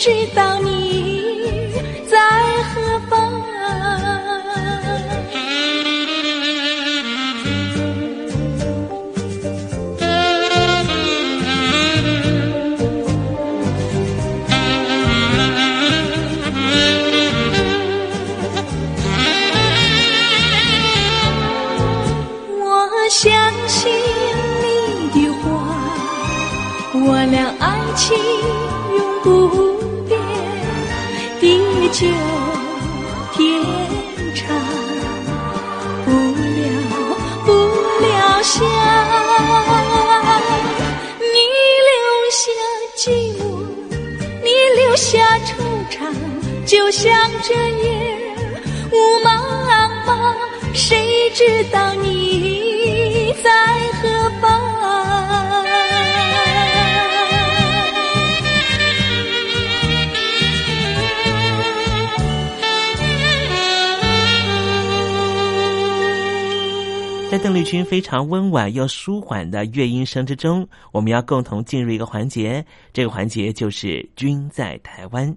知道想着夜雾茫茫，谁知道你在何方？在邓丽君非常温婉又舒缓的乐音声之中，我们要共同进入一个环节，这个环节就是“君在台湾”。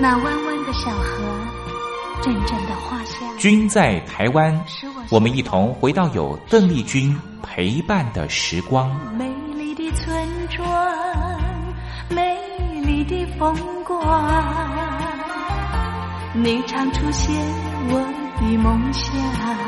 那弯弯的小河，阵阵的花香。君在台湾，我们一同回到有邓丽君陪伴的时光。美丽的村庄，美丽的风光，你常出现我的梦乡。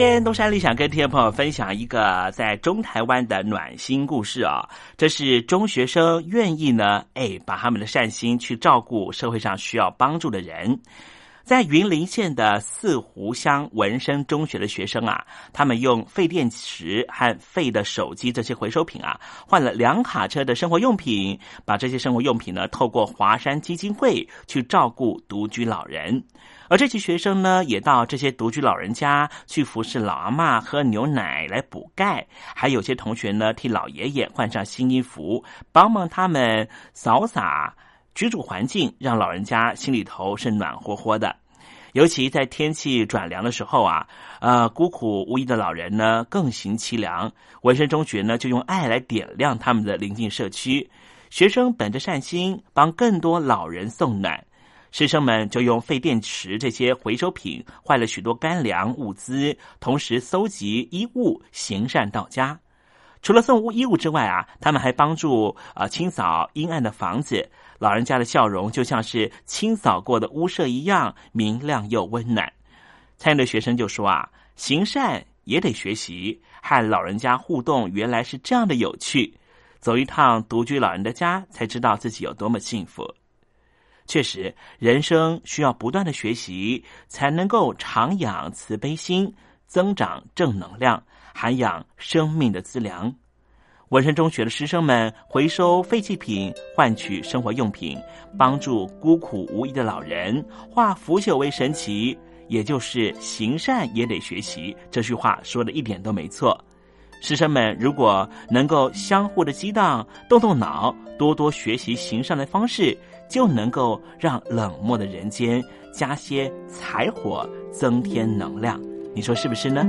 天东山里想跟听众朋友分享一个在中台湾的暖心故事啊，这是中学生愿意呢，哎，把他们的善心去照顾社会上需要帮助的人。在云林县的四湖乡文生中学的学生啊，他们用废电池和废的手机这些回收品啊，换了两卡车的生活用品，把这些生活用品呢，透过华山基金会去照顾独居老人。而这些学生呢，也到这些独居老人家去服侍老阿妈喝牛奶来补钙，还有些同学呢，替老爷爷换上新衣服，帮帮他们扫洒居住环境，让老人家心里头是暖和和的。尤其在天气转凉的时候啊，呃，孤苦无依的老人呢，更行凄凉。文生中学呢，就用爱来点亮他们的邻近社区，学生本着善心，帮更多老人送暖。师生们就用废电池这些回收品换了许多干粮物资，同时搜集衣物，行善到家。除了送衣物之外啊，他们还帮助啊清扫阴暗的房子。老人家的笑容就像是清扫过的屋舍一样明亮又温暖。参与的学生就说啊，行善也得学习，和老人家互动原来是这样的有趣。走一趟独居老人的家，才知道自己有多么幸福。确实，人生需要不断的学习，才能够常养慈悲心，增长正能量，涵养生命的资粮。文山中学的师生们回收废弃品，换取生活用品，帮助孤苦无依的老人，化腐朽为神奇。也就是行善也得学习，这句话说的一点都没错。师生们如果能够相互的激荡，动动脑，多多学习行善的方式。就能够让冷漠的人间加些柴火，增添能量。你说是不是呢？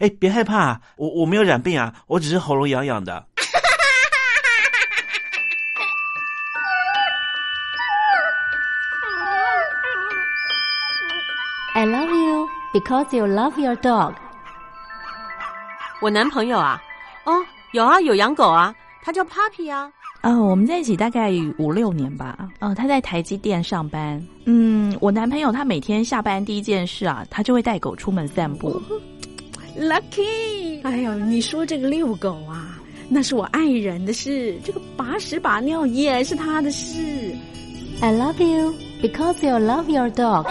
哎，别害怕，我我没有染病啊，我只是喉咙痒痒的。I love you because you love your dog。我男朋友啊，哦，有啊，有养狗啊，他叫 Puppy 啊。哦，我们在一起大概五六年吧。哦，他在台积电上班。嗯，我男朋友他每天下班第一件事啊，他就会带狗出门散步。Lucky，哎呦，你说这个遛狗啊，那是我爱人的事；这个把屎把尿也是他的事。I love you because you love your dog.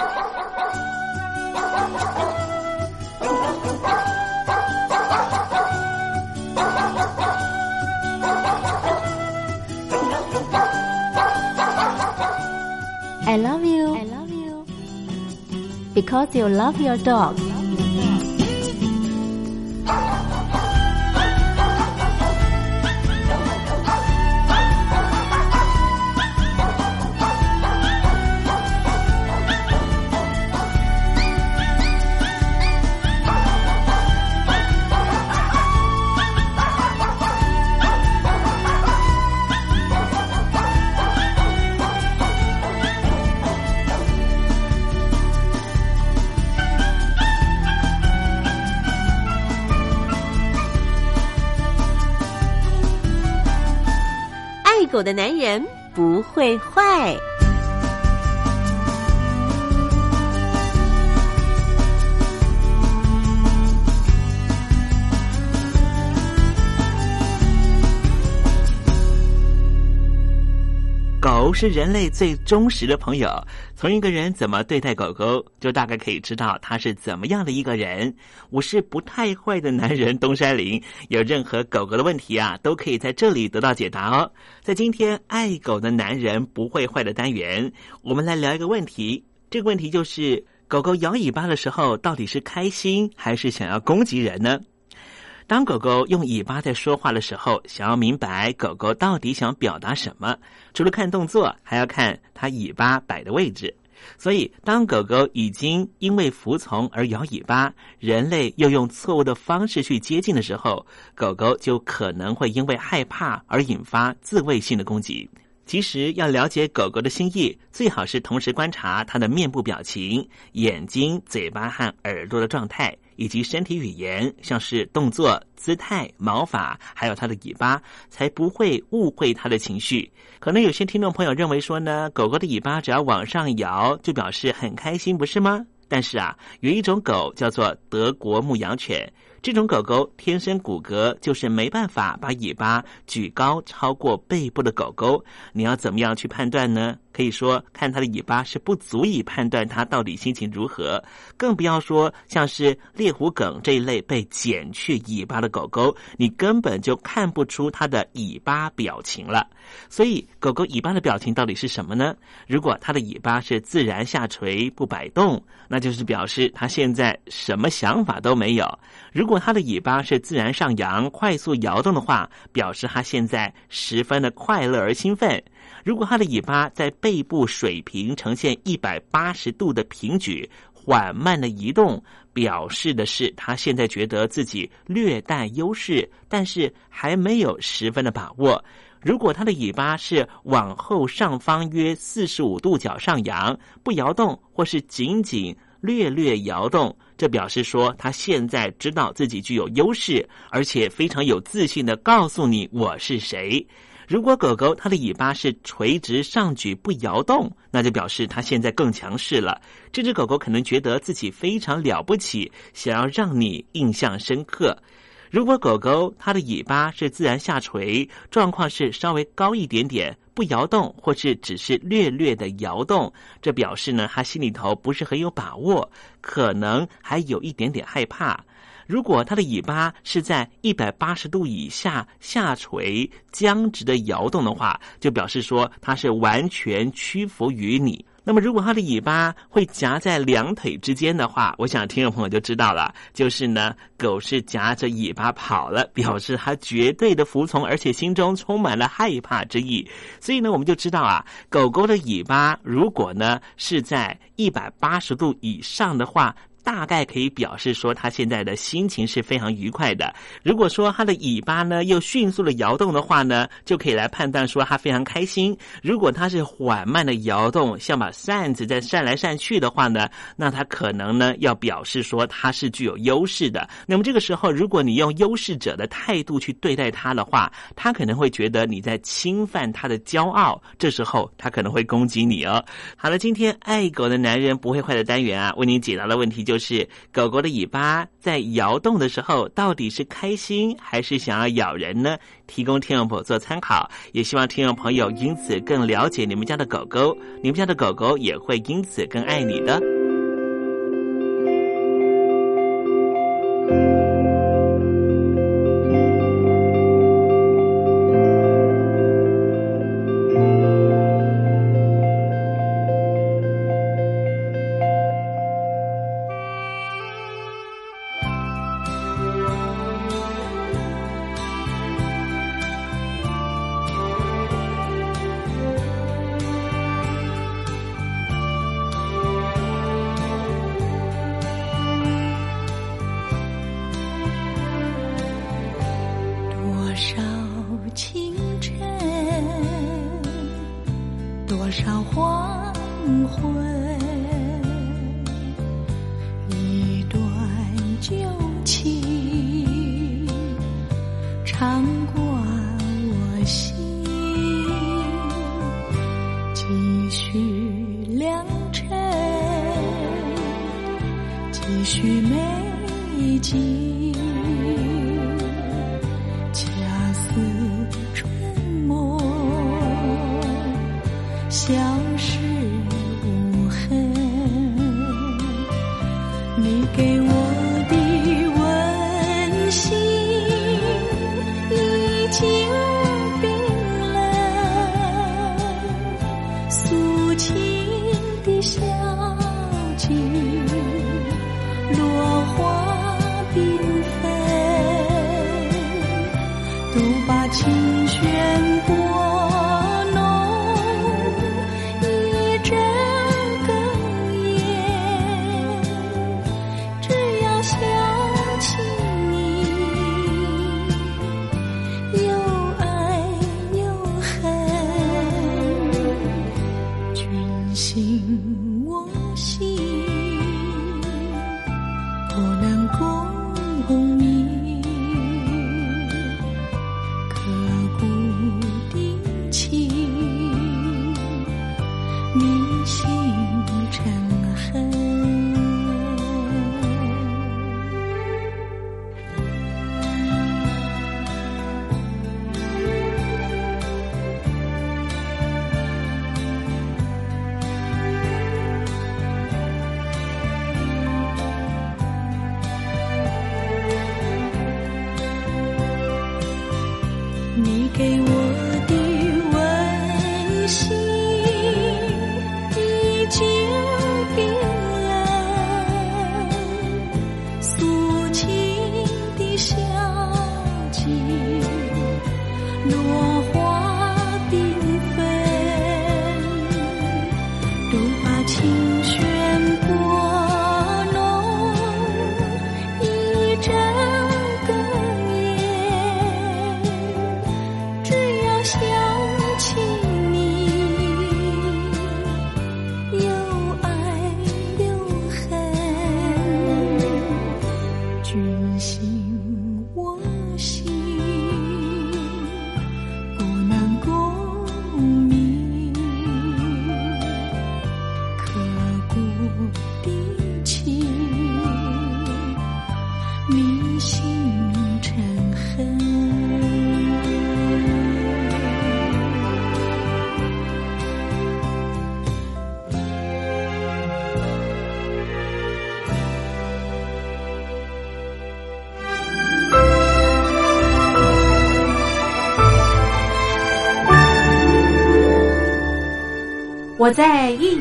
I love you. I love you because you love your dog. 我的男人不会坏。狗是人类最忠实的朋友。从一个人怎么对待狗狗，就大概可以知道他是怎么样的一个人。我是不太坏的男人东山林，有任何狗狗的问题啊，都可以在这里得到解答哦。在今天爱狗的男人不会坏的单元，我们来聊一个问题。这个问题就是：狗狗摇尾巴的时候，到底是开心还是想要攻击人呢？当狗狗用尾巴在说话的时候，想要明白狗狗到底想表达什么，除了看动作，还要看它尾巴摆的位置。所以，当狗狗已经因为服从而摇尾巴，人类又用错误的方式去接近的时候，狗狗就可能会因为害怕而引发自卫性的攻击。其实，要了解狗狗的心意，最好是同时观察它的面部表情、眼睛、嘴巴和耳朵的状态。以及身体语言，像是动作、姿态、毛发，还有它的尾巴，才不会误会它的情绪。可能有些听众朋友认为说呢，狗狗的尾巴只要往上摇，就表示很开心，不是吗？但是啊，有一种狗叫做德国牧羊犬。这种狗狗天生骨骼就是没办法把尾巴举高超过背部的狗狗，你要怎么样去判断呢？可以说看它的尾巴是不足以判断它到底心情如何，更不要说像是猎狐梗这一类被剪去尾巴的狗狗，你根本就看不出它的尾巴表情了。所以，狗狗尾巴的表情到底是什么呢？如果它的尾巴是自然下垂不摆动，那就是表示它现在什么想法都没有；如如果它的尾巴是自然上扬、快速摇动的话，表示它现在十分的快乐而兴奋；如果它的尾巴在背部水平呈现一百八十度的平举、缓慢的移动，表示的是它现在觉得自己略带优势，但是还没有十分的把握。如果它的尾巴是往后上方约四十五度角上扬，不摇动，或是仅仅略略摇动，这表示说它现在知道自己具有优势，而且非常有自信的告诉你我是谁。如果狗狗它的尾巴是垂直上举不摇动，那就表示它现在更强势了。这只狗狗可能觉得自己非常了不起，想要让你印象深刻。如果狗狗它的尾巴是自然下垂，状况是稍微高一点点，不摇动，或是只是略略的摇动，这表示呢，他心里头不是很有把握，可能还有一点点害怕。如果他的尾巴是在一百八十度以下下垂、僵直的摇动的话，就表示说他是完全屈服于你。那么，如果它的尾巴会夹在两腿之间的话，我想听众朋友就知道了，就是呢，狗是夹着尾巴跑了，表示它绝对的服从，而且心中充满了害怕之意。所以呢，我们就知道啊，狗狗的尾巴如果呢是在一百八十度以上的话。大概可以表示说，它现在的心情是非常愉快的。如果说它的尾巴呢又迅速的摇动的话呢，就可以来判断说它非常开心。如果它是缓慢的摇动，像把扇子在扇来扇去的话呢，那它可能呢要表示说它是具有优势的。那么这个时候，如果你用优势者的态度去对待它的话，它可能会觉得你在侵犯它的骄傲。这时候，它可能会攻击你哦。好了，今天爱狗的男人不会坏的单元啊，为您解答的问题就。是狗狗的尾巴在摇动的时候，到底是开心还是想要咬人呢？提供听众朋友做参考，也希望听众朋友因此更了解你们家的狗狗，你们家的狗狗也会因此更爱你的。落